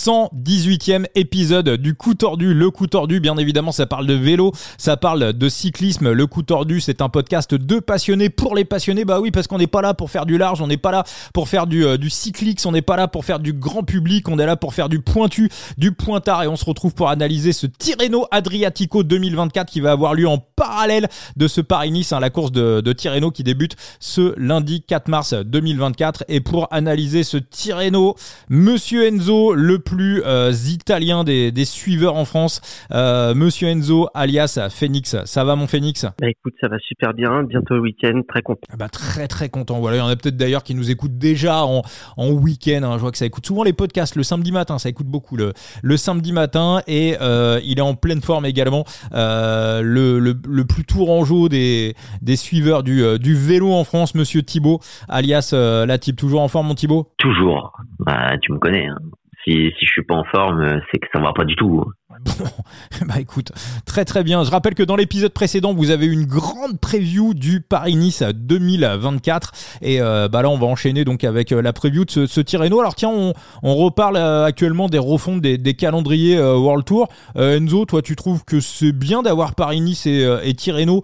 118e épisode du coup tordu. Le coup tordu, bien évidemment, ça parle de vélo, ça parle de cyclisme. Le coup tordu, c'est un podcast de passionnés pour les passionnés. Bah oui, parce qu'on n'est pas là pour faire du large, on n'est pas là pour faire du, euh, du cyclix, on n'est pas là pour faire du grand public, on est là pour faire du pointu, du pointard et on se retrouve pour analyser ce Tirreno Adriatico 2024 qui va avoir lieu en parallèle de ce Paris-Nice, hein, la course de, de Tirreno qui débute ce lundi 4 mars 2024. Et pour analyser ce Tirreno, Monsieur Enzo, le plus euh, italien des, des, suiveurs en France, euh, Monsieur Enzo alias Phoenix. Ça va mon Phoenix? Bah écoute, ça va super bien. Bientôt le week-end, très content. Ah bah très très content. Voilà, il y en a peut-être d'ailleurs qui nous écoutent déjà en, en week-end. Hein. Je vois que ça écoute souvent les podcasts le samedi matin. Ça écoute beaucoup le, le samedi matin et euh, il est en pleine forme également. Euh, le, le, le, plus tourangeau des, des suiveurs du, euh, du vélo en France, Monsieur Thibaut, alias euh, la type. Toujours en forme, mon Thibaut Toujours. Bah, tu me connais. Hein. Si, si je suis pas en forme, c'est que ça va pas du tout. Bon, bah écoute, très très bien. Je rappelle que dans l'épisode précédent, vous avez une grande preview du Paris-Nice 2024. Et euh, bah là, on va enchaîner donc avec euh, la preview de ce, ce Tirreno. Alors tiens, on, on reparle euh, actuellement des refontes des, des calendriers World Tour. Enzo, toi, tu trouves que c'est bien d'avoir Paris-Nice et, et Tirreno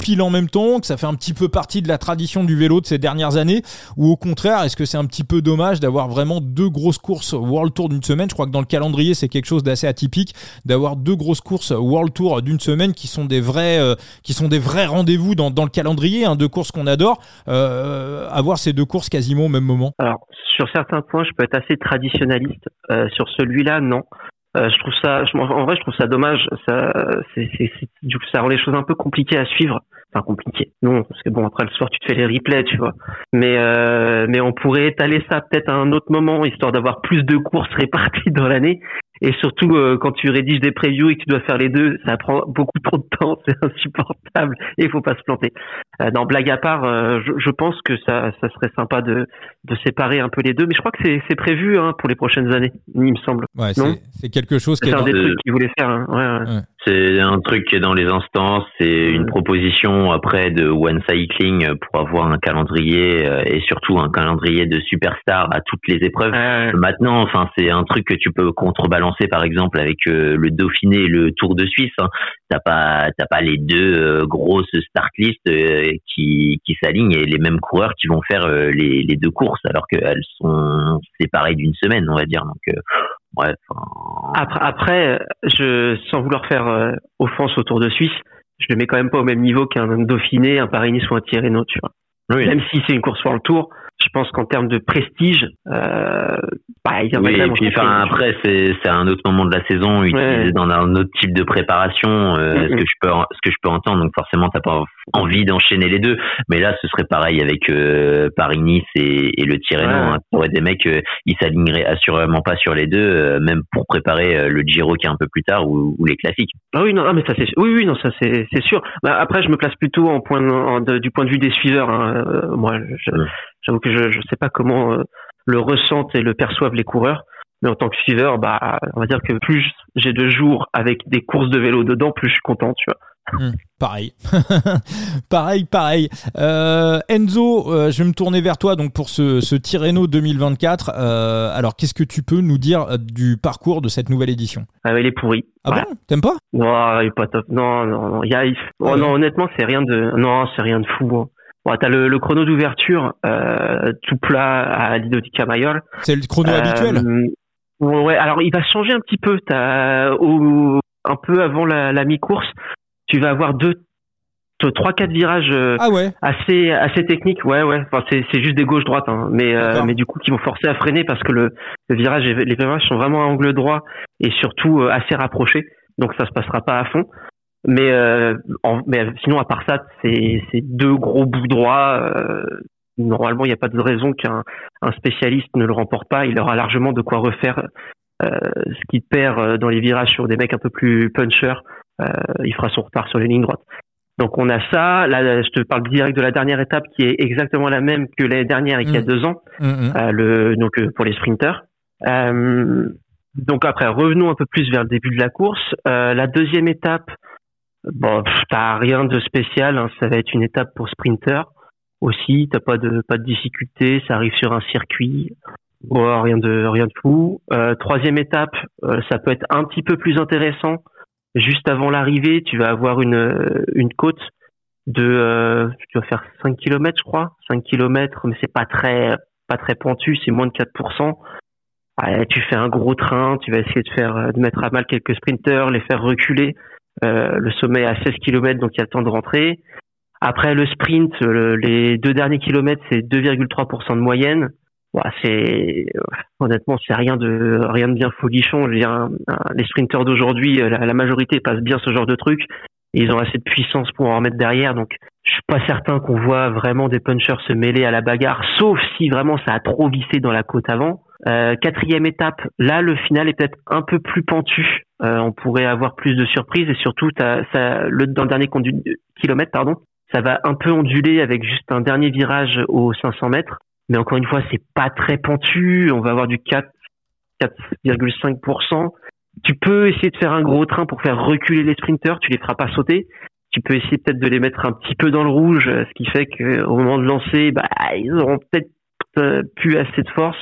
pile en même temps, que ça fait un petit peu partie de la tradition du vélo de ces dernières années? Ou au contraire, est-ce que c'est un petit peu dommage d'avoir vraiment deux grosses courses World Tour d'une semaine? Je crois que dans le calendrier, c'est quelque chose d'assez atypique d'avoir deux grosses courses World Tour d'une semaine qui sont des vrais, euh, qui sont des vrais rendez-vous dans, le calendrier, hein, deux courses qu'on adore. Euh, avoir ces deux courses quasiment au même moment. Alors sur certains points, je peux être assez traditionnaliste. Euh, sur celui-là, non. Je trouve ça, en vrai, je trouve ça dommage. Ça, du coup, ça rend les choses un peu compliquées à suivre. Enfin, compliqué. Non, parce que bon, après le soir, tu te fais les replays, tu vois. Mais, mais on pourrait étaler ça peut-être à un autre moment, histoire d'avoir plus de courses réparties dans l'année. Et surtout, euh, quand tu rédiges des previews et que tu dois faire les deux, ça prend beaucoup trop de temps, c'est insupportable et il faut pas se planter. Euh, non, blague à part, euh, je, je, pense que ça, ça serait sympa de, de séparer un peu les deux, mais je crois que c'est prévu hein, pour les prochaines années, il me semble. Ouais, c'est quelque chose qui est, un des trucs qu'ils voulaient faire. Hein. Ouais, ouais. Ouais. C'est un truc qui est dans les instances, c'est une proposition après de One Cycling pour avoir un calendrier et surtout un calendrier de superstar à toutes les épreuves. Maintenant, enfin, c'est un truc que tu peux contrebalancer par exemple avec euh, le Dauphiné et le Tour de Suisse. Hein. T'as pas, t'as pas les deux euh, grosses start list euh, qui, qui s'alignent et les mêmes coureurs qui vont faire les, les deux courses alors qu'elles sont séparées d'une semaine, on va dire. Donc Bref. Après, après, je, sans vouloir faire euh, offense au Tour de Suisse, je le mets quand même pas au même niveau qu'un Dauphiné, un Paris-Nice ou un Tirreno, tu vois. Oui. Même si c'est une course sur le Tour, je pense qu'en termes de prestige, euh, bah, il y oui, et puis enfin après c'est c'est un autre moment de la saison utilisé ouais. dans un autre type de préparation, euh, mm -hmm. ce que je peux ce que je peux entendre. Donc forcément t'as pas envie d'enchaîner les deux, mais là ce serait pareil avec euh, Paris Nice et, et le Tirreno. Ouais. Hein. aurait des mecs euh, ils s'aligneraient assurément pas sur les deux, euh, même pour préparer euh, le Giro qui est un peu plus tard ou, ou les classiques. Ah oui non ah, mais ça c'est oui oui non ça c'est c'est sûr. Bah, après je me place plutôt en point en, du point de vue des suiveurs. Hein. moi je, mm. J'avoue que je ne sais pas comment euh, le ressentent et le perçoivent les coureurs. Mais en tant que suiveur, bah, on va dire que plus j'ai de jours avec des courses de vélo dedans, plus je suis content, tu vois. Mmh, pareil, pareil, pareil. Euh, Enzo, euh, je vais me tourner vers toi donc pour ce, ce Tirreno 2024. Euh, alors, qu'est-ce que tu peux nous dire du parcours de cette nouvelle édition? Ah, il est pourri. Ah ouais. bon T'aimes pas? Non, il est pas top. Non, non, non. Y a... oh, non honnêtement, c'est rien de, non, c'est rien de fou. Hein. Bon, t'as le, le chrono d'ouverture euh, tout plat à l'Idodica Mayol. C'est le chrono euh, habituel. Ouais, alors il va changer un petit peu. T'as au, un peu avant la, la mi-course, tu vas avoir deux, trois, quatre virages euh, ah ouais? assez assez techniques. Ouais, ouais. Enfin, c'est c'est juste des gauches droites, hein. mais euh, mais du coup qui vont forcer à freiner parce que le, le virage, les virages sont vraiment à angle droit et surtout euh, assez rapprochés. Donc ça se passera pas à fond. Mais, euh, en, mais sinon, à part ça, c'est deux gros bouts droits. Euh, normalement, il n'y a pas de raison qu'un un spécialiste ne le remporte pas. Il aura largement de quoi refaire euh, ce qu'il perd dans les virages sur des mecs un peu plus punchers. il fera son retard sur les lignes droites. Donc on a ça. Là, je te parle direct de la dernière étape qui est exactement la même que l'année dernière et qui mmh. a deux ans. Mmh. le, donc pour les sprinters. donc après, revenons un peu plus vers le début de la course. la deuxième étape, Bon, t'as rien de spécial. Hein. Ça va être une étape pour sprinter aussi. T'as pas de pas de difficulté. Ça arrive sur un circuit. Bon, rien de rien de fou. troisième étape, ça peut être un petit peu plus intéressant. Juste avant l'arrivée, tu vas avoir une une côte de tu vas faire 5 km je crois, 5 km mais c'est pas très pas très pointu, c'est moins de 4%. tu fais un gros train, tu vas essayer de faire de mettre à mal quelques sprinters, les faire reculer. Euh, le sommet à 16 km, donc il y a le temps de rentrer. Après le sprint, les deux derniers kilomètres, c'est 2,3% de moyenne. c'est honnêtement, c'est rien de rien de bien folichon. les sprinteurs d'aujourd'hui, la, la, majorité passe bien ce genre de truc. ils ont assez de puissance pour en remettre derrière. Donc, je suis pas certain qu'on voit vraiment des punchers se mêler à la bagarre, sauf si vraiment ça a trop vissé dans la côte avant. Euh, quatrième étape, là le final est peut-être un peu plus pentu. Euh, on pourrait avoir plus de surprises et surtout ça, le, dans le dernier kilomètre, pardon, ça va un peu onduler avec juste un dernier virage aux 500 mètres. Mais encore une fois, c'est pas très pentu. On va avoir du 4, 4,5%. Tu peux essayer de faire un gros train pour faire reculer les sprinteurs. Tu les feras pas sauter. Tu peux essayer peut-être de les mettre un petit peu dans le rouge, ce qui fait qu'au moment de lancer, bah, ils auront peut-être euh, plus assez de force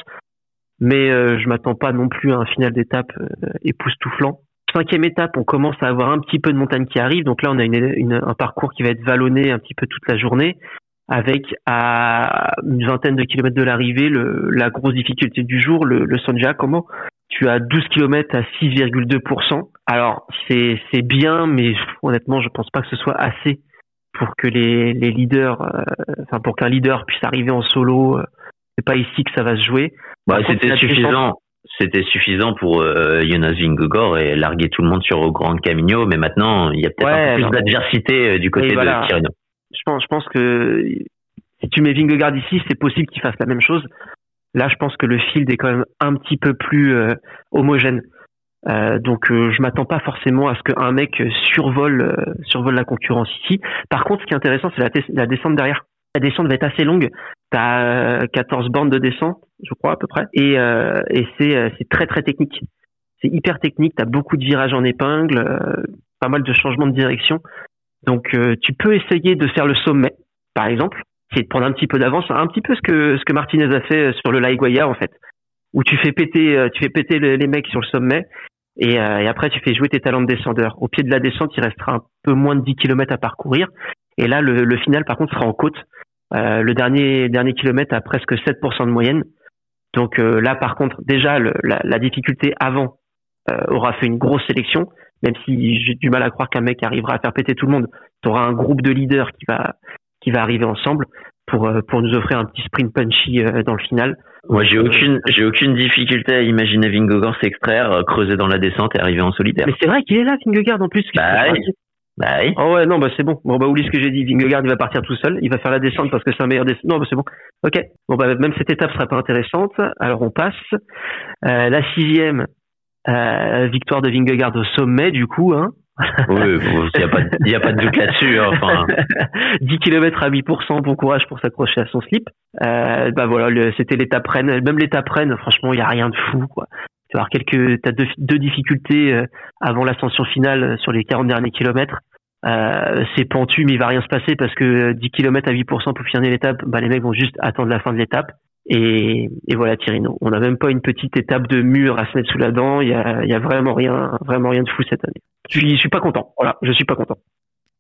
mais euh, je m'attends pas non plus à un final d'étape euh, époustouflant. Cinquième étape, on commence à avoir un petit peu de montagne qui arrive, donc là on a une, un parcours qui va être vallonné un petit peu toute la journée, avec à une vingtaine de kilomètres de l'arrivée la grosse difficulté du jour, le, le San Giacomo. Tu as 12 kilomètres à 6,2%. Alors c'est bien, mais honnêtement je pense pas que ce soit assez pour que les, les leaders, euh, enfin pour qu'un leader puisse arriver en solo. C'est pas ici que ça va se jouer. Bah, c'était suffisant. C'était suffisant pour euh, Jonas Vingegaard et larguer tout le monde sur au Grand Camino, mais maintenant il y a peut-être un peu plus d'adversité euh, du côté de Tirreno. Je pense, je pense que si tu mets Vingegaard ici, c'est possible qu'il fasse la même chose. Là, je pense que le field est quand même un petit peu plus euh, homogène. Euh, donc je m'attends pas forcément à ce qu'un mec survole survole la concurrence ici. Par contre, ce qui est intéressant, c'est la, la descente derrière. La descente va être assez longue. Tu as 14 bornes de descente, je crois à peu près, et, euh, euh, c'est très très technique. C'est hyper technique. Tu as beaucoup de virages en épingle, euh, pas mal de changements de direction. Donc tu peux essayer de faire le sommet, par exemple, c'est de prendre un petit peu d'avance, un petit peu ce que Martinez a fait sur le Laiguaya en fait, où tu fais péter tu fais péter les mecs sur le sommet et, et, après tu fais jouer tes talents de descendeur. Au pied de la descente, il restera un peu moins de 10 km à parcourir. Et là, le, le final, par contre, sera en côte. Euh, le dernier dernier kilomètre a presque 7% de moyenne. Donc euh, là, par contre, déjà la, la, difficulté avant euh, aura fait une grosse sélection. Même si j'ai du mal à croire qu'un mec arrivera à faire péter tout le monde, tu auras un groupe de leaders qui va qui va arriver ensemble pour pour nous offrir un petit sprint punchy dans le final. Moi, j'ai aucune j'ai aucune difficulté à imaginer Vingegaard s'extraire, creuser dans la descente et arriver en solitaire. Mais c'est vrai qu'il est là, Vingegaard en plus. Bah, bah oui. Oh ouais, non, bah c'est bon. Bon, bah oublie ce que j'ai dit. Vingegaard, il va partir tout seul. Il va faire la descente parce que c'est un meilleur descente. Non, bah c'est bon. Ok. Bon, bah même cette étape sera pas intéressante. Alors on passe. Euh, la sixième, euh, victoire de Vingegaard au sommet, du coup, hein. oui, il n'y a, pas, y a pas de doute là-dessus. Hein, enfin. 10 km à 8%, bon courage pour s'accrocher à son slip. Euh, bah voilà, c'était l'étape reine. Même l'étape reine, franchement, il y a rien de fou. Quoi. Tu as quelques, as deux, deux difficultés euh, avant l'ascension finale euh, sur les 40 derniers kilomètres. Euh, c'est pentu, mais il va rien se passer parce que 10 km à 8% pour finir l'étape, bah, les mecs vont juste attendre la fin de l'étape. Et, voilà, Tirino. On n'a même pas une petite étape de mur à se mettre sous la dent. Il y a, vraiment rien, vraiment rien de fou cette année. Je suis, suis pas content. Voilà, je suis pas content.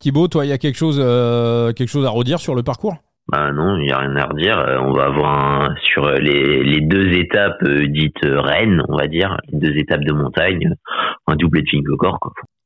Thibaut, toi, il y a quelque chose, quelque chose à redire sur le parcours? Bah non, il n'y a rien à redire. Euh, on va avoir un, sur les, les deux étapes euh, dites reines, on va dire, les deux étapes de montagne, un doublé de Vingegaard.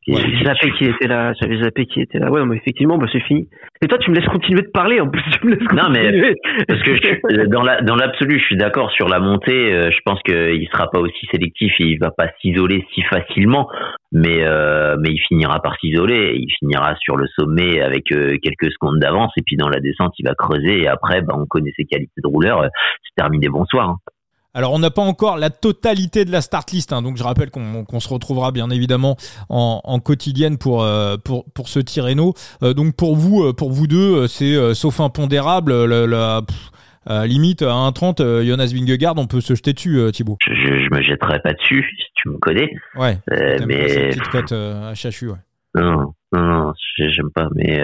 Quoi. J'avais zappé qui était là, j'avais zappé qui était là. Ouais, mais effectivement, bah, c'est fini. Et toi, tu me laisses continuer de parler, en plus, tu me laisses Non, mais, parce que je, dans la, dans l'absolu, je suis d'accord sur la montée, euh, je pense qu'il sera pas aussi sélectif et il va pas s'isoler si facilement, mais, euh, mais il finira par s'isoler, il finira sur le sommet avec euh, quelques secondes d'avance et puis dans la descente, il va creuser et après, bah, on connaît ses qualités de rouleur, c'est terminé, bonsoir. Hein. Alors on n'a pas encore la totalité de la start list, hein, donc je rappelle qu'on se retrouvera bien évidemment en, quotidienne pour, euh, pour, pour ce Tirreno. Euh, donc pour vous, euh, pour vous deux, c'est sauf impondérable, la, limite à 1,30, Jonas Vingegaard, on peut se jeter dessus, Thibaut. Je, je, me jetterai pas dessus, si tu me connais. Ouais. mais petite cote à Chachu, ouais. Non, non, non, j'aime pas, mais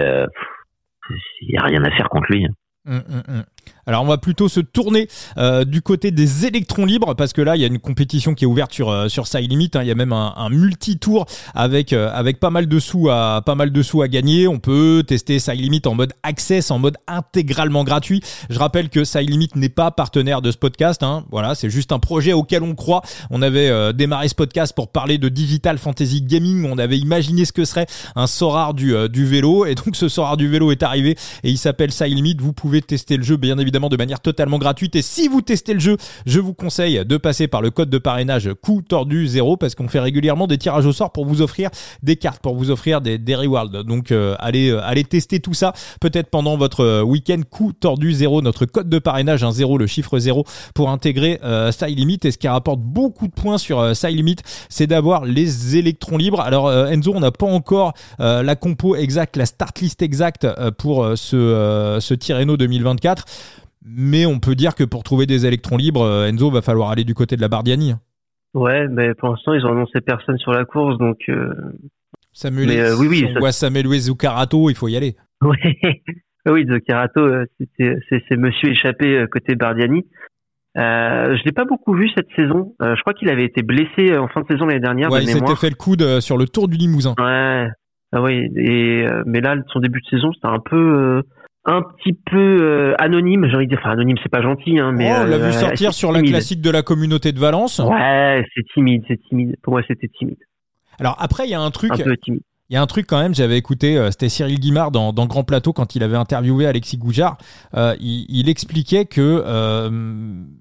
il y a rien à faire contre lui. Hein. Hum, hum, hum. Alors on va plutôt se tourner euh, du côté des électrons libres parce que là il y a une compétition qui est ouverte sur euh, sur. Hein. Il y a même un, multi-tour avec euh, avec pas mal de sous à pas mal de sous à gagner. On peut tester Side en mode access, en mode intégralement gratuit. Je rappelle que Side n'est pas partenaire de ce podcast. Hein. Voilà, c'est juste un projet auquel on croit. On avait démarré ce podcast pour parler de digital fantasy gaming. On avait imaginé ce que serait un Sorare du du vélo et donc ce Sorare du vélo est arrivé et il s'appelle Side. Vous pouvez tester le jeu bien évidemment de manière totalement gratuite. Et si vous testez le jeu, je vous conseille de passer par le code de parrainage coup tordu 0 parce qu'on fait régulièrement des tirages au sort pour vous offrir des cartes, pour vous offrir des, des rewards. Donc euh, allez, euh, allez tester tout ça peut-être pendant votre euh, week-end coup tordu 0, notre code de parrainage, un 0, le chiffre 0 pour intégrer euh, Limit. Et ce qui rapporte beaucoup de points sur euh, Limit, c'est d'avoir les électrons libres. Alors Enzo, on n'a pas encore la compo exacte, la start list exacte pour ce, ce Tirreno 2024. Mais on peut dire que pour trouver des électrons libres, euh, Enzo va falloir aller du côté de la Bardiani. Ouais, mais pour l'instant, ils ont annoncé personne sur la course, donc. Euh... Samuel, euh, oui, oui, on voit Samuel Zucarato, il faut y aller. oui, Zucarato, euh, c'est monsieur échappé côté Bardiani. Euh, je l'ai pas beaucoup vu cette saison. je crois qu'il avait été blessé en fin de saison l'année dernière. Ouais, il s'était fait le coude sur le Tour du Limousin. Ouais. Ah oui. Et mais là, son début de saison, c'était un peu un petit peu euh, anonyme, j'ai envie de dire, enfin anonyme, c'est pas gentil, hein, mais oh, on l'a vu euh, sortir sur la classique de la communauté de Valence. Ouais, c'est timide, c'est timide. Pour moi, c'était timide. Alors après, il y a un truc. Un peu timide. Il y a un truc quand même, j'avais écouté, euh, c'était Cyril Guimard dans, dans, Grand Plateau quand il avait interviewé Alexis Goujard. il, il, expliquait que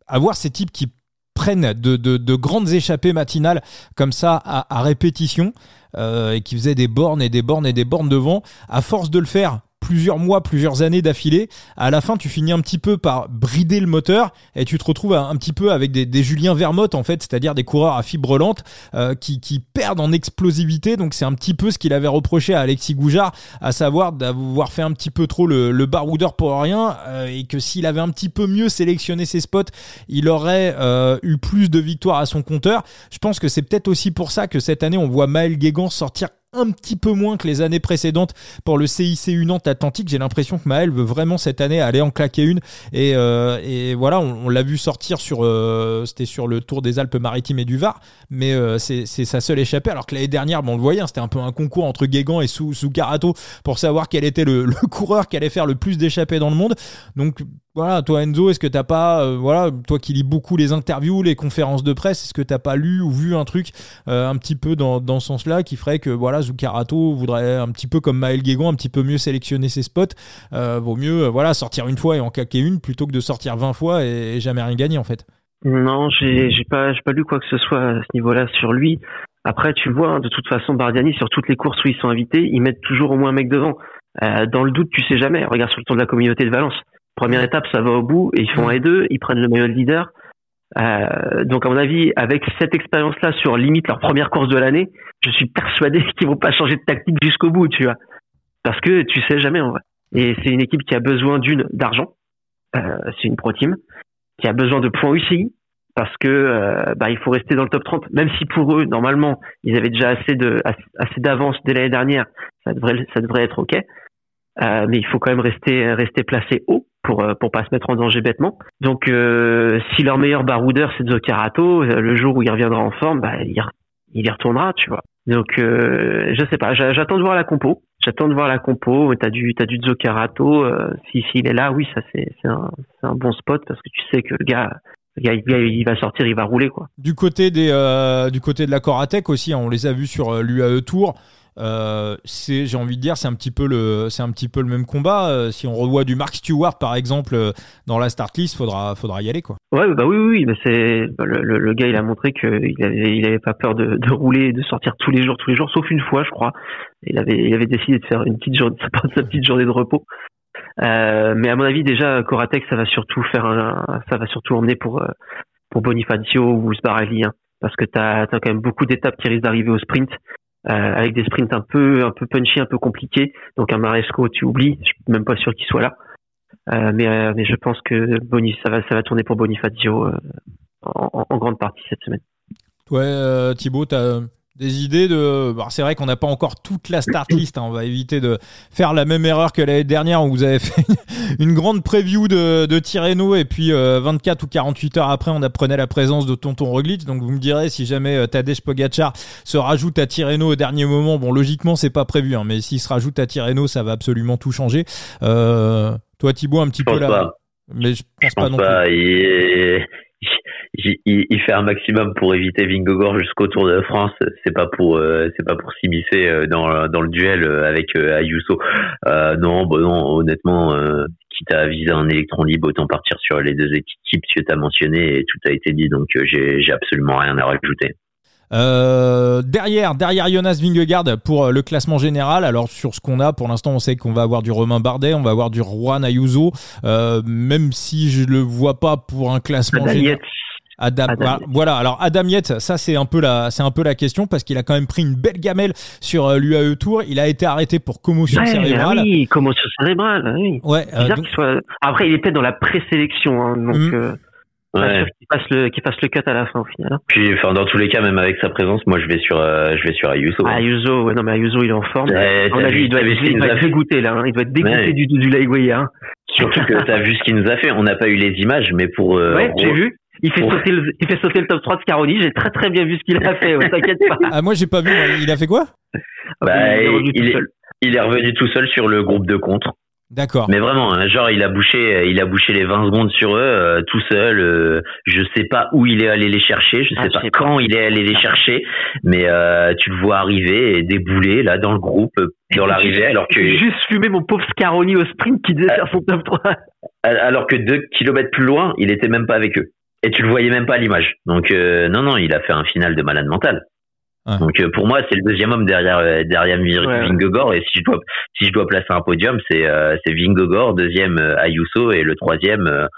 avoir ces types qui prennent de, de, de, grandes échappées matinales comme ça à, à répétition et qui faisaient des bornes et des bornes et des bornes devant, à force de le faire plusieurs mois, plusieurs années d'affilée, à la fin tu finis un petit peu par brider le moteur et tu te retrouves un, petit peu avec des, Julien Vermotte en fait, c'est-à-dire des coureurs à fibre lente euh, qui, qui, perdent en explosivité. Donc c'est un petit peu ce qu'il avait reproché à Alexis Goujard, à savoir d'avoir fait un petit peu trop le, le baroudeur pour rien euh, et que s'il avait un petit peu mieux sélectionné ses spots, il aurait euh, eu plus de victoires à son compteur. Je pense que c'est peut-être aussi pour ça que cette année on voit Maël Guégan sortir un petit peu moins que les années précédentes pour le CIC Nantes Atlantique. J'ai l'impression que Maël veut vraiment cette année aller en claquer une. Et, euh, et voilà, on, l'a vu sortir sur, euh, c'était sur le Tour des Alpes-Maritimes et du Var, mais euh, c'est sa seule échappée. Alors que l'année dernière, bon, on le voyait, hein, c'était un peu un concours entre Guégan et Sou, Soukarato pour savoir quel était le, le coureur qui allait faire le plus d'échappées dans le monde. Donc voilà, toi Enzo, est-ce que t'as pas, euh, voilà, toi qui lis beaucoup les interviews, les conférences de presse, est-ce que t'as pas lu ou vu un truc euh, un petit peu dans, ce sens-là qui ferait que voilà, Zucarato voudrait un petit peu comme Maël Guégon, un petit peu mieux sélectionner ses spots, euh, vaut mieux voilà sortir une fois et en caquer une plutôt que de sortir 20 fois et, jamais rien gagner en fait. Non, j'ai pas pas lu quoi que ce soit à ce niveau-là sur lui. Après, tu vois, hein, de toute façon, Bardiani sur toutes les courses où ils sont invités, ils mettent toujours au moins un mec devant. dans le doute, tu sais jamais. Regarde sur le tour de la communauté de Valence Première étape, ça va au bout et ils font un et deux, ils prennent le maillot de leader. Euh, donc à mon avis, avec cette expérience-là sur limite leur première course de l'année, je suis persuadé qu'ils vont pas changer de tactique jusqu'au bout, tu vois, parce que tu sais jamais en vrai. Et c'est une équipe qui a besoin d'une d'argent, euh, c'est une pro team, qui a besoin de points UCI parce que euh, bah, il faut rester dans le top 30, même si pour eux normalement ils avaient déjà assez de assez d'avance dès l'année dernière, ça devrait ça devrait être ok. Euh, mais il faut quand même rester rester placé haut pour euh, pour pas se mettre en danger bêtement. Donc euh, si leur meilleur baroudeur c'est Zoccarato, euh, le jour où il reviendra en forme, bah il, il y retournera, tu vois. Donc je sais pas, j'attends de voir la compo. J'attends de voir la compo. T'as du t'as du Zoccarato. si s'il est là, oui, ça c'est c'est un bon spot parce que tu sais que le gars il va sortir, il va rouler quoi. Du côté des du côté de la Coratec aussi, hein, on les a vus sur l'UAE Tour. Euh, c'est, j'ai envie de dire, c'est un petit peu le, un petit peu le même combat. Euh, si on revoit du Mark Stewart par exemple euh, dans la start list, faudra, faudra y aller quoi. Ouais, bah oui, oui, mais c'est bah, le, gars, il a montré qu'il avait, il pas peur de, de rouler, de sortir tous les jours, tous les jours, sauf une fois, je crois. Il avait, il avait décidé de faire une petite journée, sa petite journée de repos. Mais à mon avis, déjà, Coratec, ça va surtout faire un, ça va surtout emmener pour, pour Bonifacio ou Sbarelli, hein, parce que t'as, as quand même beaucoup d'étapes qui risquent d'arriver au sprint. Euh, avec des sprints un peu un peu punchy, un peu compliqués. Donc un Maresco, tu oublies, je suis même pas sûr qu'il soit là. Euh, mais, euh, mais je pense que Boni, ça va ça va tourner pour Bonifacio en, en, grande partie cette semaine. Ouais, Thibaut, tu as des idées de. c'est vrai qu'on n'a pas encore toute la start list. Hein. On va éviter de faire la même erreur que l'année dernière où vous avez fait une grande preview de, de et puis 24 euh, ou 48 heures après, on apprenait la présence de Tonton Roglic. Donc vous me direz si jamais euh, Tadej Pogacar se rajoute à Tirreno au dernier moment. Bon, logiquement, c'est pas prévu, hein, mais s'il se rajoute à Tirreno, ça va absolument tout changer. Euh, toi, Thibaut, un petit peu là. Mais je pense, pas non plus il, fait un maximum pour éviter Vingegaard jusqu'au Tour de France. C'est pas pour euh, c'est pas pour s'immiscer euh, dans dans le duel euh, avec Ayuso. non, bon non, honnêtement, quitte à viser un électron libre, autant partir sur les deux équipes que tu as mentionnées et tout a été dit. Donc j'ai j'ai absolument rien à rajouter. Euh, derrière, derrière Jonas Vingegaard pour le classement général. Alors sur ce qu'on a, pour l'instant, on sait qu'on va avoir du Romain Bardet, on va avoir du Juan Ayuso, euh, même si je le vois pas pour un classement général. Adam, voilà, alors Adam Yates, ça c'est un peu la c'est un peu la question parce qu'il a quand même pris une belle gamelle sur euh, l'UAE Tour, il a été arrêté pour commotion cérébrale. Oui, commotion cérébrale, oui. Ouais, euh, après il est peut-être dans la présélection hein, donc mm. euh, Ouais. Qu'il fasse le qu'il fasse le cut à la fin au final. Hein. Puis enfin dans tous les cas même avec sa présence moi je vais sur euh, je vais sur Ayuso. Ah, Ayuso ouais non mais Ayuso il est en forme. on a vu il doit, être, il doit être dégoûté là hein. il doit être dégoûté du du Laiguaya. Hein. Surtout que t'as vu ce qu'il nous a fait on n'a pas eu les images mais pour euh, ouais j'ai vu il fait, sauter le, il fait sauter le top 3 de Caroni. J'ai très très bien vu ce qu'il a fait. T'inquiète pas. Ah, moi, j'ai pas vu. Il a fait quoi? Bah, il, est il, est, il, est, revenu tout seul sur le groupe de contre. D'accord. Mais vraiment, hein, genre il a bouché, il a bouché les 20 secondes sur eux euh, tout seul. Euh, je sais pas où il est allé les chercher, je sais ah, pas quand il est allé les chercher, mais euh, tu le vois arriver et débouler là dans le groupe, dans l'arrivée, alors que juste fumer mon pauvre Scaroni au sprint qui devait faire son top 3. Alors que deux kilomètres plus loin, il était même pas avec eux et tu le voyais même pas à l'image. Donc non non, il a fait un final de malade mental. Donc euh, pour moi, c'est le deuxième homme derrière euh, derrière Vingegaard et si je dois si je dois placer un podium, c'est euh, c'est Vingegaard, deuxième Ayuso et le troisième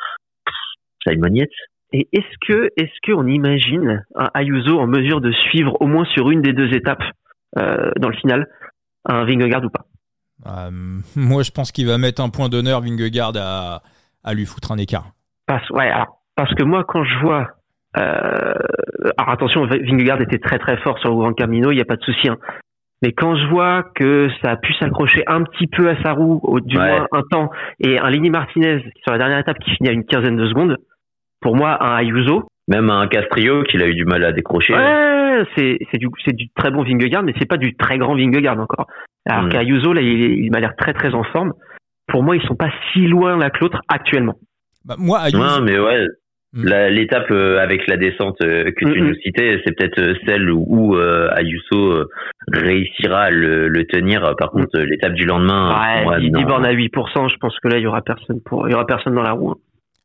Simon Yates. Et est-ce que est-ce que on imagine un Ayuso en mesure de suivre au moins sur une des deux étapes dans le final un Vingegaard ou pas? Moi, je pense qu'il va mettre un point d'honneur Vingegaard à à lui foutre un écart. Parce ouais, parce que moi quand je vois euh, alors attention, Vingegaard était très très fort sur le Grand Camino, il n'y a pas de souci. Hein. Mais quand je vois que ça a pu s'accrocher un petit peu à sa roue, au, du moins un temps, et un Lini Martinez sur la dernière étape qui finit à une quinzaine de secondes, pour moi, un Ayuso. Même un Castrio qu'il a eu du mal à décrocher. Ouais, c'est, c'est du, c'est du très bon Vingegaard, mais c'est pas du très grand Vingegaard encore. Alors hmm. qu'Ayuso, là, il, il m'a l'air très très en forme. Pour moi, ils sont pas si loin l'un que l'autre actuellement. Bah, moi, Ayuso. mais ouais. Mm. L'étape euh, avec la descente euh, que tu nous citais, c'est peut-être euh, celle où, Ayuso réussira à le, tenir. Par mm. contre, l'étape du lendemain, ouais, il borne à 8%. Je pense que là, il y aura personne pour, il y aura personne dans la roue. Hein.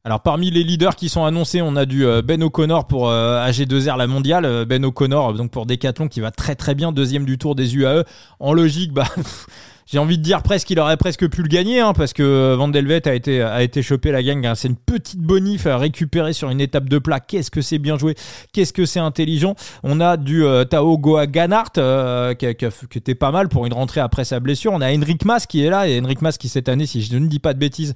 Alors parmi les leaders qui sont annoncés, on a du Ben O'Connor pour AG2R la mondiale, Ben O'Connor donc pour Decathlon qui va très très bien, deuxième du Tour des UAE. En logique, bah j'ai envie de dire presque qu'il aurait presque pu le gagner hein, parce que Van Delvet a été a été chopé la gang. C'est une petite bonif à récupérer sur une étape de plat. Qu'est-ce que c'est bien joué, qu'est-ce que c'est intelligent. On a du euh, Tao Goa Ganart euh, qui, était pas mal pour une rentrée après sa blessure. On a Henrik Mas qui est là et Henrik Mas qui cette année, si je ne dis pas de bêtises,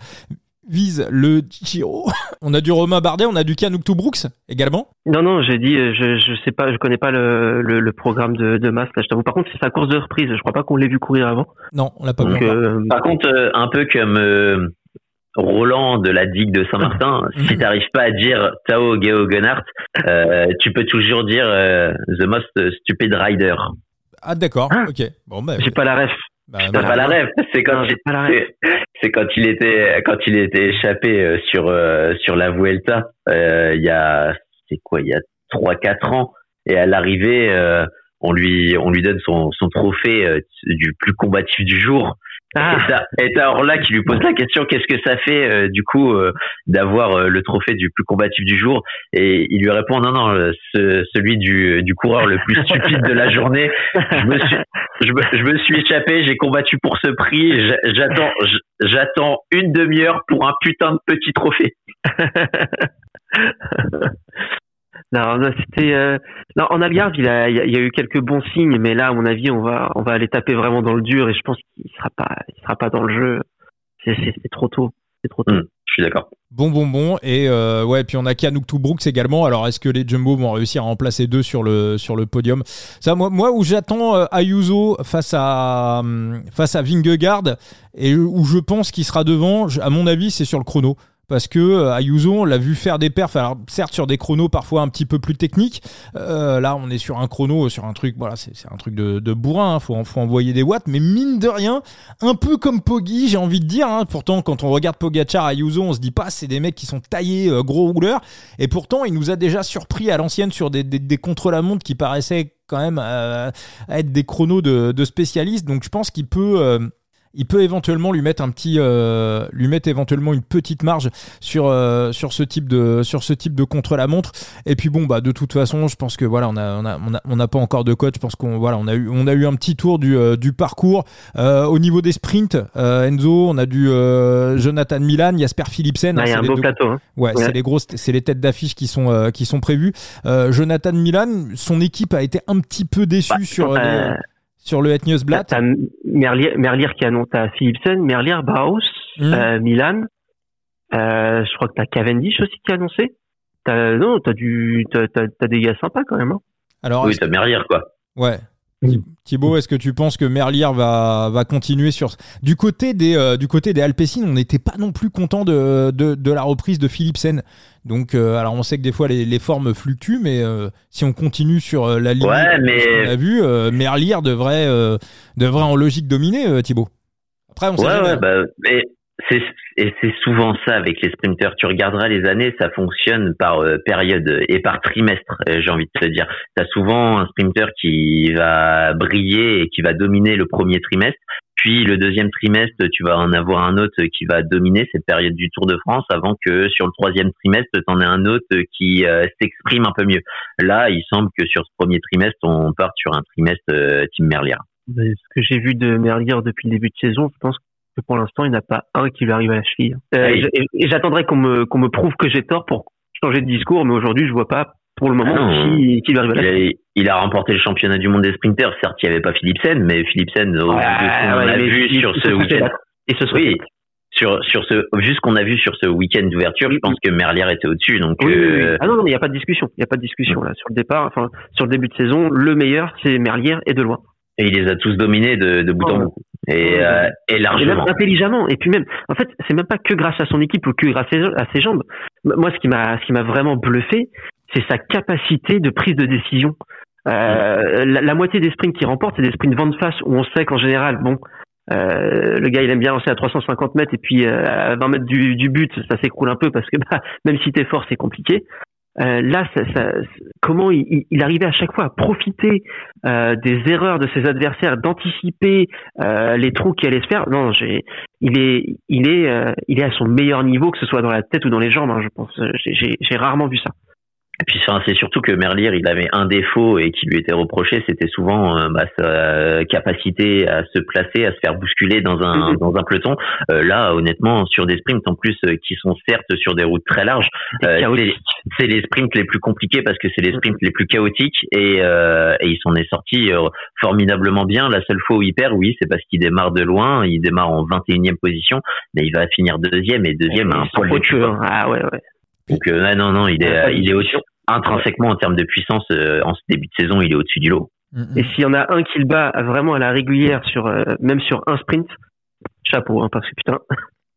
vise le Giro. on a du Romain Bardet, on a du Canuk Brooks également. Non, non, j'ai dit, je, je sais pas, je connais pas le, le, programme de, de Mas, je t'avoue. Par contre, c'est sa course de reprise. Je crois pas qu'on l'ait vu courir avant. Non, on l'a pas vu. Euh, Par contre, euh, un peu comme euh, Roland de la digue de Saint-Martin, si t'arrives pas à dire Tao Geo Gunnart, tu peux toujours dire The Most Stupid Rider. Ah d'accord, ah. ok. Bon bah, j'ai pas la ref. Bah, pas la rêve. C'est quand, c'est quand il était, quand il était échappé euh, sur euh, sur la Vuelta. Euh, il y a, c'est quoi, il y a trois quatre ans. Et à l'arrivée, on lui on lui donne son son trophée du plus combatif du jour. Ah. Et t'as là qui lui pose la question qu'est-ce que ça fait euh, du coup euh, d'avoir euh, le trophée du plus combatif du jour? Et il lui répond non non celui du, du coureur le plus stupide de la journée. Je me suis je me, je me suis échappé j'ai combattu pour ce prix j'attends j'attends une demi-heure pour un putain de petit trophée Non, c'était euh... non en Algarve, il, a, il y a eu quelques bons signes, mais là, à mon avis, on va on va aller taper vraiment dans le dur et je pense qu'il sera pas il sera pas dans le jeu. C'est trop tôt. c'est trop tôt. Mm, je suis d'accord. Bon, bon, bon. Et euh, ouais, puis on a Kanuk Brooks également. Alors, est-ce que les Jumbo vont réussir à en placer deux sur le, sur le podium? Ça, moi, moi où j'attends euh, Ayuso face à, hum, face à Vingegaard et où je pense qu'il sera devant, à mon avis, c'est sur le chrono parce que euh, Ayuso, on l'a vu faire des perfs, alors certes sur des chronos parfois un petit peu plus techniques. Euh, là, on est sur un chrono, sur un truc, voilà, c'est un truc de, bourrin, hein, faut, envoyer des watts, mais mine de rien, un peu comme Poggi, j'ai envie de dire. Hein. pourtant, quand on regarde Pogachar, Ayuso, on se dit pas, c'est des mecs qui sont taillés euh, gros rouleurs, et pourtant, il nous a déjà surpris à l'ancienne sur des, contre-la-montre qui paraissaient quand même être des chronos de spécialistes. Donc, je pense qu'il peut il peut éventuellement lui mettre un petit, euh, lui mettre éventuellement une petite marge sur euh, sur ce type de sur ce type de contre la montre. Et puis bon bah de toute façon, je pense que voilà, on a on a on a, pas encore de coach. Je pense qu'on voilà, on a eu on a eu un petit tour du euh, du parcours au niveau des sprints. Enzo, on a du Jonathan Milan, Jasper Philipsen. il y a un beau plateau. Hein. Ouais, c'est les grosses, c'est les têtes d'affiche qui sont qui sont prévues. Jonathan Milan, son équipe a été un petit peu déçue bah, sur sur le Het Newsblad T'as Merlier, Merlier qui annonce à Philipsen, Merlier, Bauhaus, hmm. euh, Milan. Euh, je crois que t'as Cavendish aussi qui a annoncé. T'as, non, t'as du, t'as, t'as, des gars sympas quand même. Hein. Alors, oui, t'as Merlier quoi. Ouais. Mm. Thibaut, est-ce que tu penses que Merlier va, va continuer sur du côté des euh, du côté des Alpecin, on n'était pas non plus content de, de, la reprise de Philipsen. Donc euh, alors on sait que des fois les, les formes fluctuent, mais euh, si on continue sur la ligne qu'on a vu, Merlier devrait devrait en logique dominer Thibaut. Après on sait ouais, ouais, bah, et c'est souvent ça avec les sprinters. Tu regarderas les années, ça fonctionne par euh, période et par trimestre. Euh, j'ai envie de te dire, t'as souvent un sprinter qui va briller et qui va dominer le premier trimestre. Puis le deuxième trimestre, tu vas en avoir un autre qui va dominer cette période du Tour de France avant que sur le troisième trimestre, t'en aies un autre qui euh, s'exprime un peu mieux. Là, il semble que sur ce premier trimestre, on part sur un trimestre Team Merlier. Ce que j'ai vu de Merlier depuis le début de saison, je pense que pour l'instant, il n'y en a pas un qui lui arrive à la cheville. Euh, et, j'attendrai qu'on me, qu'on me prouve que j'ai tort pour changer de discours, mais aujourd'hui, je vois pas pour le moment ah qui, qui, lui arrive à la cheville. Il a remporté le championnat du monde des sprinters. Certes, il n'y avait pas Philipsen, mais Philipsen, on a vu sur ce week-end. Et ce oui, sur sur ce juste qu'on a vu sur ce week-end d'ouverture, je pense que Merlier était au-dessus. Donc euh... ah non, non, il n'y a pas de discussion. Il n'y a pas de discussion là sur le départ. Enfin, sur le début de saison, le meilleur c'est Merlier et de loin. Et il les a tous dominés de, de bout en bout. Et, euh, et largement. intelligemment. Et puis même, en fait, c'est même pas que grâce à son équipe ou que grâce à ses jambes. Moi, ce qui m'a, ce qui m'a vraiment bluffé, c'est sa capacité de prise de décision. Euh, la, moitié des sprints qu'il remporte, c'est des sprints vent de face où on sait qu'en général, bon, euh, le gars, il aime bien lancer à 350 mètres et puis euh, à 20 mètres du, du but, ça s'écroule un peu parce que bah, même si t'es fort, c'est compliqué. Euh, là, ça, comment il, arrivait à chaque fois à profiter euh, des erreurs de ses adversaires, d'anticiper euh, les trous qui allaient se faire? Non, j'ai, il est, il est, euh, il est à son meilleur niveau, que ce soit dans la tête ou dans les jambes. Hein, je pense. J'ai rarement vu ça. Et puis c'est surtout que Merlier, il avait un défaut et qui lui était reproché, c'était souvent euh, bah, sa capacité à se placer, à se faire bousculer dans un mhm. dans un peloton. Euh, là, honnêtement, sur des sprints en plus euh, qui sont certes sur des routes très larges, c'est les sprints les plus compliqués parce que c'est les mhm. sprints les plus chaotiques et, et il s'en est sorti formidablement bien. La seule fois où il perd, oui, c'est parce qu'il démarre de loin, il démarre en 21e position, mais il va finir deuxième et deuxième à un poil de hein. Ah ouais ouais. Donc euh, non, non, il est, il est au intrinsèquement en termes de puissance euh, en ce début de saison, il est au-dessus du lot. Mm, mm. Et s'il y en a un qui le bat vraiment à la régulière sur euh, même sur un sprint, chapeau, hein, parce que putain,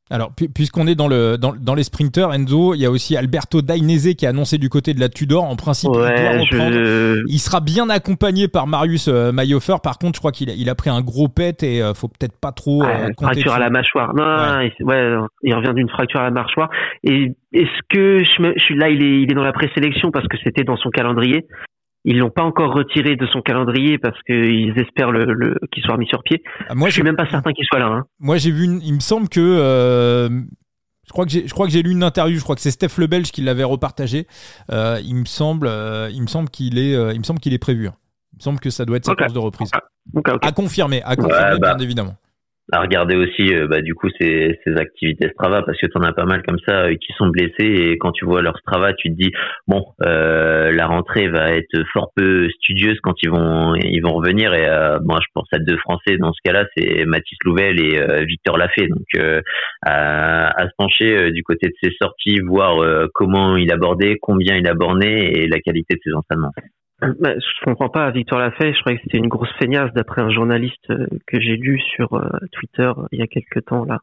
alors, puisqu'on est dans, le, dans, dans, les sprinters, Enzo, il y a aussi Alberto Dainese qui a annoncé du côté de la Tudor. En principe, il, il, sera bien accompagné par Marius euh, Mayhofer. Par contre, je crois qu'il a, il a pris un gros pet et euh, faut peut-être pas trop. Euh, fracture à la mâchoire. Non, ouais. il revient d'une fracture à la mâchoire. Et est-ce que je, je suis là, il est, il est dans la présélection parce que c'était dans son calendrier. Ils l'ont pas encore retiré de son calendrier parce qu'ils espèrent le, le qu'il soit remis sur pied. Ah, moi, je suis même pas certain qu'il soit là. Hein. Moi, j'ai vu. il me semble que. Euh, je crois que j'ai, je crois que j'ai lu une interview. Je crois que c'est Steph Lebelge qui l'avait repartagé. Euh, il me semble, euh, il me semble qu'il est, il me semble qu'il est prévu. Il me semble que ça doit être sa course de reprise. À confirmer, à confirmer, bah. bien évidemment. À regarder aussi euh, bah, du coup ces, activités Strava parce que tu en as pas mal comme ça euh, qui sont blessés et quand tu vois leur Strava tu te dis bon euh, la rentrée va être fort peu studieuse quand ils vont ils vont revenir et moi je pense à deux Français dans ce cas-là c'est Mathis Louvel et Victor Lafay donc à, à, se pencher du côté de ses sorties voir comment il abordait combien il abordait et la qualité de ses entraînements. Bah, je comprends pas Victor Lafay, je croyais que c'était une grosse feignasse d'après un journaliste euh, que j'ai lu sur euh, Twitter euh, il y a quelques temps là.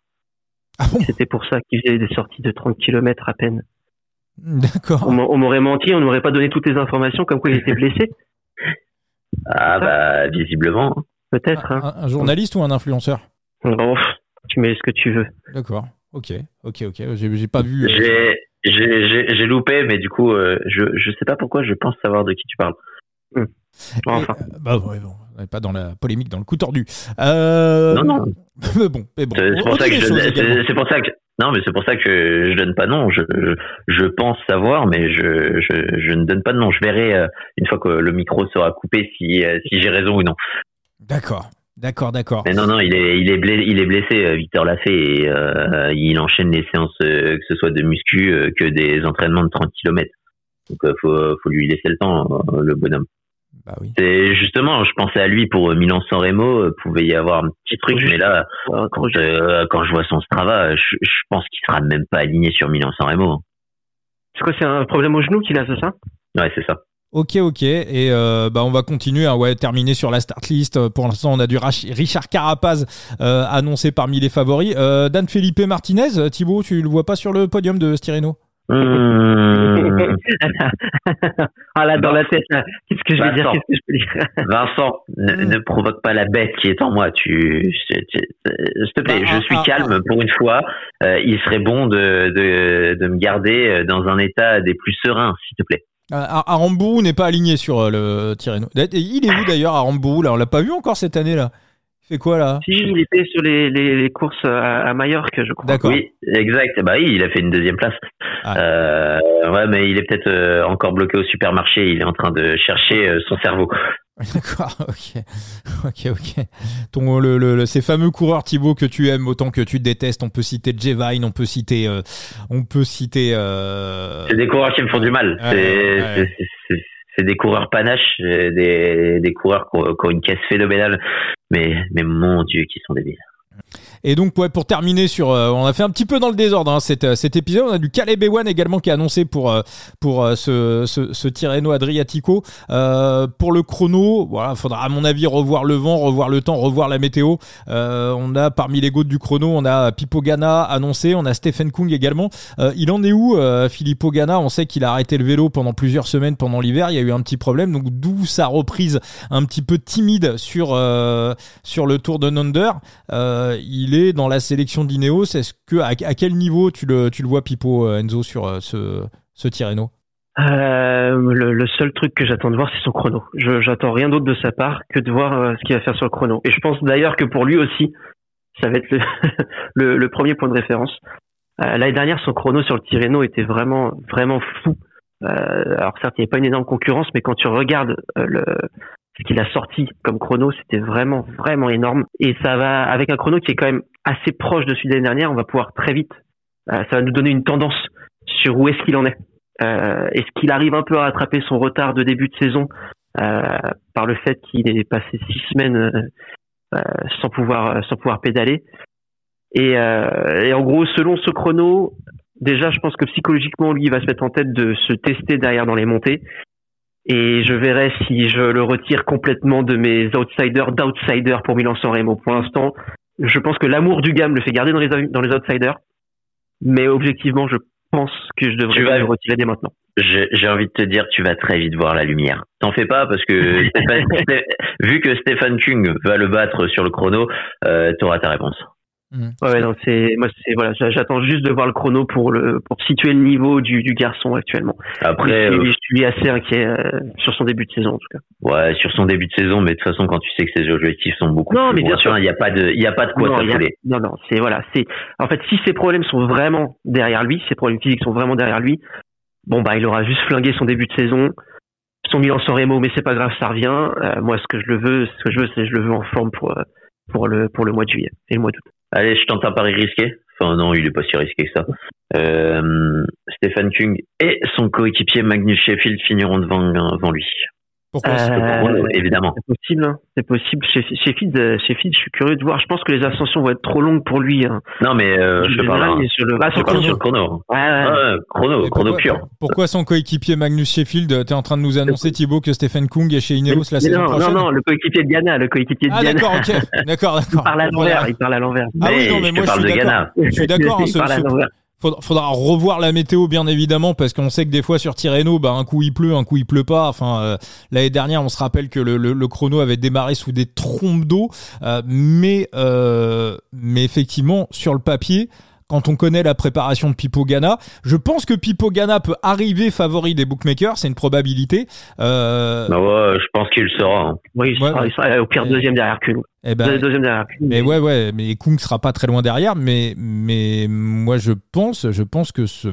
Ah c'était pour ça qu'il faisait des sorties de 30 km à peine. D'accord. On m'aurait menti, on m'aurait pas donné toutes les informations comme quoi il était blessé. Ah bah visiblement. Peut-être. Hein. Un, journaliste ou un influenceur? Oh, Tu mets ce que tu veux. D'accord. Ok, ok, ok. J'ai pas vu. J'ai loupé, mais du coup, euh, je je sais pas pourquoi je pense savoir de qui tu parles. Hmm. Enfin. bah ouais, bon, on n'est pas dans la polémique, dans le coup tordu. Euh... Non, non. mais bon, mais bon. C'est pour, ça que je, c'est pour ça que non, mais c'est pour ça que je donne pas de nom. Je, je, pense savoir, mais je, je, je, ne donne pas de nom. Je verrai euh, une fois que le micro sera coupé si, euh, si j'ai raison ou non. D'accord. D'accord, d'accord. Mais non, non, il est, il est blessé, il est blessé euh, Victor Lafay, et euh, il enchaîne les séances, euh, que ce soit de muscu que des entraînements de 30 km. Donc, faut, faut lui laisser le temps, le bonhomme. Bah oui. C'est justement, je pensais à lui pour Milan-San Remo, pouvait y avoir un petit truc, mais là, quand, je, quand je vois son Strava, je, je pense qu'il sera même pas aligné sur Milan-San Remo. C'est quoi, c'est un problème au genou qu'il a, c'est ça? Ouais, c'est ça. Ok, ok. Et euh, bah, on va continuer. à ouais, terminer sur la start list. Pour l'instant, on a du Richard Carapaz euh, annoncé parmi les favoris. Euh, Dan Felipe Martinez, Thibaut, tu le vois pas sur le podium de Styreno mmh. ah là, dans la tête, qu'est-ce que je vais dire, qu'est-ce que je peux dire? Vincent, ne, provoque pas la bête qui est en moi. Tu, s'il te plaît, bah, je suis ah, calme ah. pour une fois. il serait bon de, de, de me garder dans un état des plus sereins, s'il te plaît. Euh, Aramburu n'est pas aligné sur euh, le Tirreno. Il est où d'ailleurs Aramburu là? On l'a pas vu encore cette année là? Il fait quoi là? Si, il était sur les, les, courses à, à, Majorque, je crois. D'accord. Oui, exact. Bah oui, il a fait une deuxième place. Ah. Euh, ouais, mais il est peut-être encore bloqué au supermarché. Il est en train de chercher son cerveau. D'accord, ok, ok, ok. Ton, le, le, ces fameux coureurs Thibaut que tu aimes autant que tu détestes, on peut citer Jevine, on peut citer, euh, on peut citer. Euh... C'est des coureurs qui me font du mal. c'est des coureurs panaches, des, des coureurs qui ont, une caisse phénoménale, mais mais mon Dieu, qui sont débiles. Et donc ouais, pour terminer sur, euh, on a fait un petit peu dans le désordre hein, cet, euh, cet épisode. On a du Caleb Ewan également qui est annoncé pour euh, pour ce, ce, ce Tirreno Adriatico. pour le chrono, voilà, faudra à mon avis revoir le vent, revoir le temps, revoir la météo. on a parmi les gouttes du chrono, on a Pipo Gana annoncé, on a Stephen Kung également. il en est où, Filippo Gana On sait qu'il a arrêté le vélo pendant plusieurs semaines pendant l'hiver. Il y a eu un petit problème, donc d'où sa reprise un petit peu timide sur sur le Tour de Nonder. il dans la sélection d'Ineos. Est-ce que à, quel niveau tu le, tu le vois Pipo euh, Enzo sur euh, ce, ce euh, le, seul truc que j'attends de voir, c'est son chrono. Je j'attends rien d'autre de sa part que de voir ce qu'il va faire sur le chrono. Et je pense d'ailleurs que pour lui aussi, ça va être le, le, premier point de référence. L'année dernière, son chrono sur le Tirreno était vraiment vraiment fou. alors certes, il n'y avait pas une énorme concurrence, mais quand tu regardes le, ce qu'il a sorti comme chrono, c'était vraiment, vraiment énorme. Et ça va, avec un chrono qui est quand même assez proche de celui de l'année dernière, on va pouvoir très vite, euh, ça va nous donner une tendance sur où est-ce qu'il en est. Euh, est-ce qu'il arrive un peu à rattraper son retard de début de saison euh, par le fait qu'il est passé six semaines sans pouvoir sans pouvoir pédaler? Et, et, en gros, selon ce chrono, déjà, je pense que psychologiquement, lui, il va se mettre en tête de se tester derrière dans les montées et je verrai si je le retire complètement de mes outsiders d'outsiders pour Milan-San Remo. Pour l'instant, je pense que l'amour du gamme le fait garder dans les, dans les outsiders, mais objectivement, je pense que je devrais le retirer dès maintenant. J'ai envie de te dire, tu vas très vite voir la lumière. T'en fais pas parce que vu que Stephen Kung va le battre sur le chrono, euh, tu auras ta réponse. Mmh. Ouais, non, c'est moi, c'est voilà, j'attends juste de voir le chrono pour le pour situer le niveau du, du garçon actuellement. Après, je, suis, euh, assez inquiet euh, sur son début de saison en tout cas. Ouais, sur son début de saison, mais de toute façon, quand tu sais que ses objectifs sont beaucoup non, mais bien sûr, il n'y a pas de il y a pas de quoi t'affoler. Non, non, c'est voilà, c'est en fait si ses problèmes sont vraiment derrière lui, ses problèmes physiques sont vraiment derrière lui, bon bah il aura juste flingué son début de saison. Son bilan sans Remo, mais c'est pas grave, ça revient. Euh, moi, ce que je le veux, ce que je veux, c'est je le veux en forme pour pour le pour le mois de juillet et le mois d'août. Allez, je tente un pari risqué. Enfin non, il est pas si risqué que ça. Euh, Stephen Kung et son coéquipier Magnus Sheffield finiront devant, devant lui. Pourquoi euh, Évidemment. C'est possible, hein. c'est possible. Chez, chez, Field, je suis curieux de voir. Je pense que les ascensions vont être trop longues pour lui. Hein. Non, mais euh, je, parle là, sur le, ah, sur le chrono. Ouais, ouais. chrono, chrono pur. Pourquoi son coéquipier Magnus Sheffield T'es en train de nous annoncer Thibaut que Stephen Kung est chez Ineos la saison non, prochaine Non, non, le coéquipier de Ghana, le coéquipier de ah, Ghana. d'accord, ok, d'accord, d'accord. Il parle à l'envers. Il parle à l'envers. Ah oui, non, mais moi je suis d'accord. Je suis d'accord. Faudra, revoir la météo bien évidemment parce qu'on sait que des fois sur Tirreno, bah, un coup il pleut, un coup il pleut pas. Enfin, euh, l'année dernière, on se rappelle que le, le, chrono avait démarré sous des trompes d'eau, euh, mais euh, mais effectivement sur le papier, quand on connaît la préparation de Pipo Gana. Je pense que Pipo Gana peut arriver favori des bookmakers, c'est une probabilité. Euh... Bah ouais, je pense qu'il le sera. Hein. Oui, il, sera, au pire deuxième derrière Kung. Eh ben, deuxième derrière Mais ouais, ouais, mais Kung sera pas très loin derrière. Mais, mais moi, je pense, je pense que ce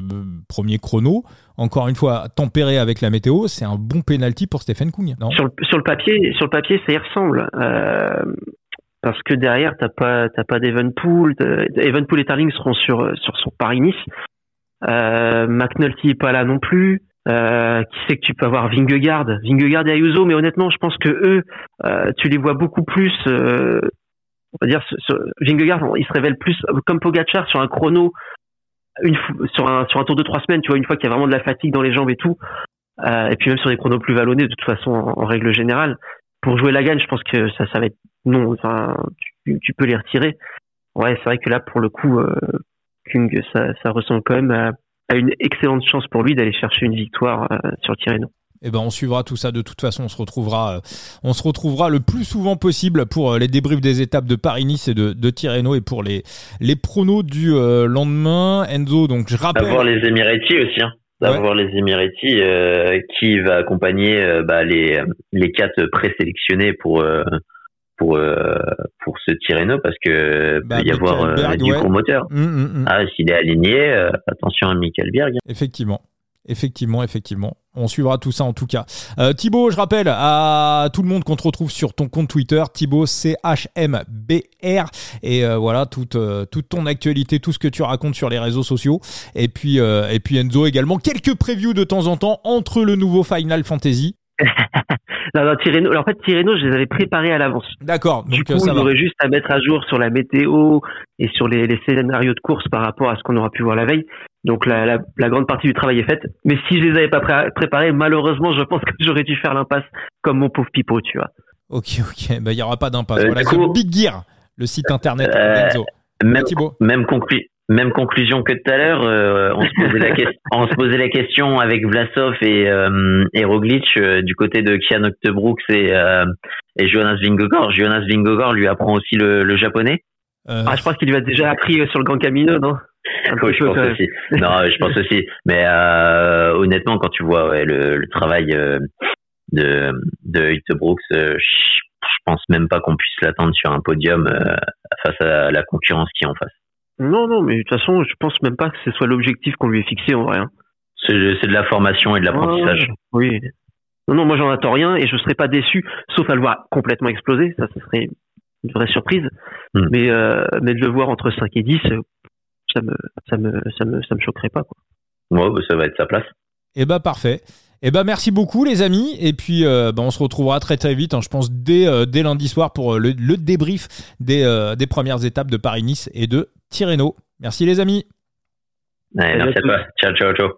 premier chrono, encore une fois, tempéré avec la météo, c'est un bon penalty pour Stephen Kung. Non? Sur, le, sur le papier, sur le papier, ça y ressemble. Euh, parce que derrière t'as pas t'as pas d'Evenpool Evenpool et Tarling seront sur sur son Paris Nice euh, McNulty est pas là non plus. Euh, qui sait que tu peux avoir? Vingegaard. Vingegaard et Ayuso mais honnêtement je pense que eux euh, tu les vois beaucoup plus euh, on va dire Vingegaard il se révèle plus comme Pogacar sur un chrono une sur un sur un tour de trois semaines tu vois une fois qu'il y a vraiment de la fatigue dans les jambes et tout. Euh, et puis même sur des chronos plus vallonnés de toute façon en règle générale pour jouer la gagne, je pense que ça, ça va être non. Enfin, tu, peux les retirer. Ouais, c'est vrai que là, pour le coup, euh, Kung, ça, ça ressemble quand même à, une excellente chance pour lui d'aller chercher une victoire euh, sur Tirreno. Eh ben, on suivra tout ça de toute façon. On se retrouvera, euh, on se retrouvera le plus souvent possible pour les débriefs des étapes de Paris-Nice et de, de Tirreno et pour les les pronos du lendemain. Enzo, donc je rappelle. Avoir les Emiratis aussi. Hein d'avoir les Emiratis euh, qui va accompagner euh, bah, les les quatre présélectionnés pour euh, pour pour ce Tirreno parce que bah, peut y avoir du gros moteur. Hum, hum, hum. Ah s'il est aligné, attention à Michael Berg. Effectivement. Effectivement, effectivement. On suivra tout ça en tout cas. Euh, Thibaut, je rappelle à tout le monde qu'on te retrouve sur ton compte Twitter, Thibaut CHMBR. Et euh, voilà, toute, euh, toute ton actualité, tout ce que tu racontes sur les réseaux sociaux. Et puis, euh, et puis Enzo également, quelques previews de temps en temps entre le nouveau Final Fantasy. non, non, Tirreno, en fait, Tirreno, je les avais préparés à l'avance. D'accord. Du coup, ça aurait juste à mettre à jour sur la météo et sur les, les scénarios de course par rapport à ce qu'on aura pu voir la veille. Donc la, la, la, grande partie du travail est faite. Mais si je les avais pas préparés, malheureusement, je pense que j'aurais dû faire l'impasse comme mon pauvre Pipo, tu vois. Ok, ok. Bah, il y aura pas d'impasse. Euh, voilà, coup, Big Gear, le site internet euh, Même, même, conclu même conclusion que tout à l'heure. Euh, on, se posait la on se posait la question avec Vlasov et, euh, et Roglic euh, du côté de Kian Octebrooks et, et Jonas Vingegaard. Jonas Vingegaard lui apprend aussi le, le japonais. Ah, je pense qu'il lui a déjà appris sur le Grand Camino, non? Oui, je pense aussi. Non, je pense aussi. Mais euh, honnêtement, quand tu vois ouais, le, le, travail euh, de de Brooks, euh, je, pense même pas qu'on puisse l'attendre sur un podium euh, face à la concurrence qui est en face. Non, non, mais de toute façon, je pense même pas que ce soit l'objectif qu'on lui ait fixé en vrai. Hein. C'est de la formation et de l'apprentissage. oui. Non, non, moi j'en attends rien et je serais pas déçu, sauf à le voir complètement exploser. Ça, ce serait une vraie surprise. Hmm. Mais, euh, mais de le voir entre 5 et 10, ça me, ça me, ça me, ça me choquerait pas. Quoi. Ouais, bah, ça va être sa place. Eh ben parfait. Eh ben merci beaucoup les amis et puis euh, ben, on se retrouvera très très vite hein, je pense dès, euh, dès lundi soir pour le, le débrief des, des premières étapes de Paris-Nice et de Tirreno. Merci les amis. merci à toi. Ciao ciao ciao.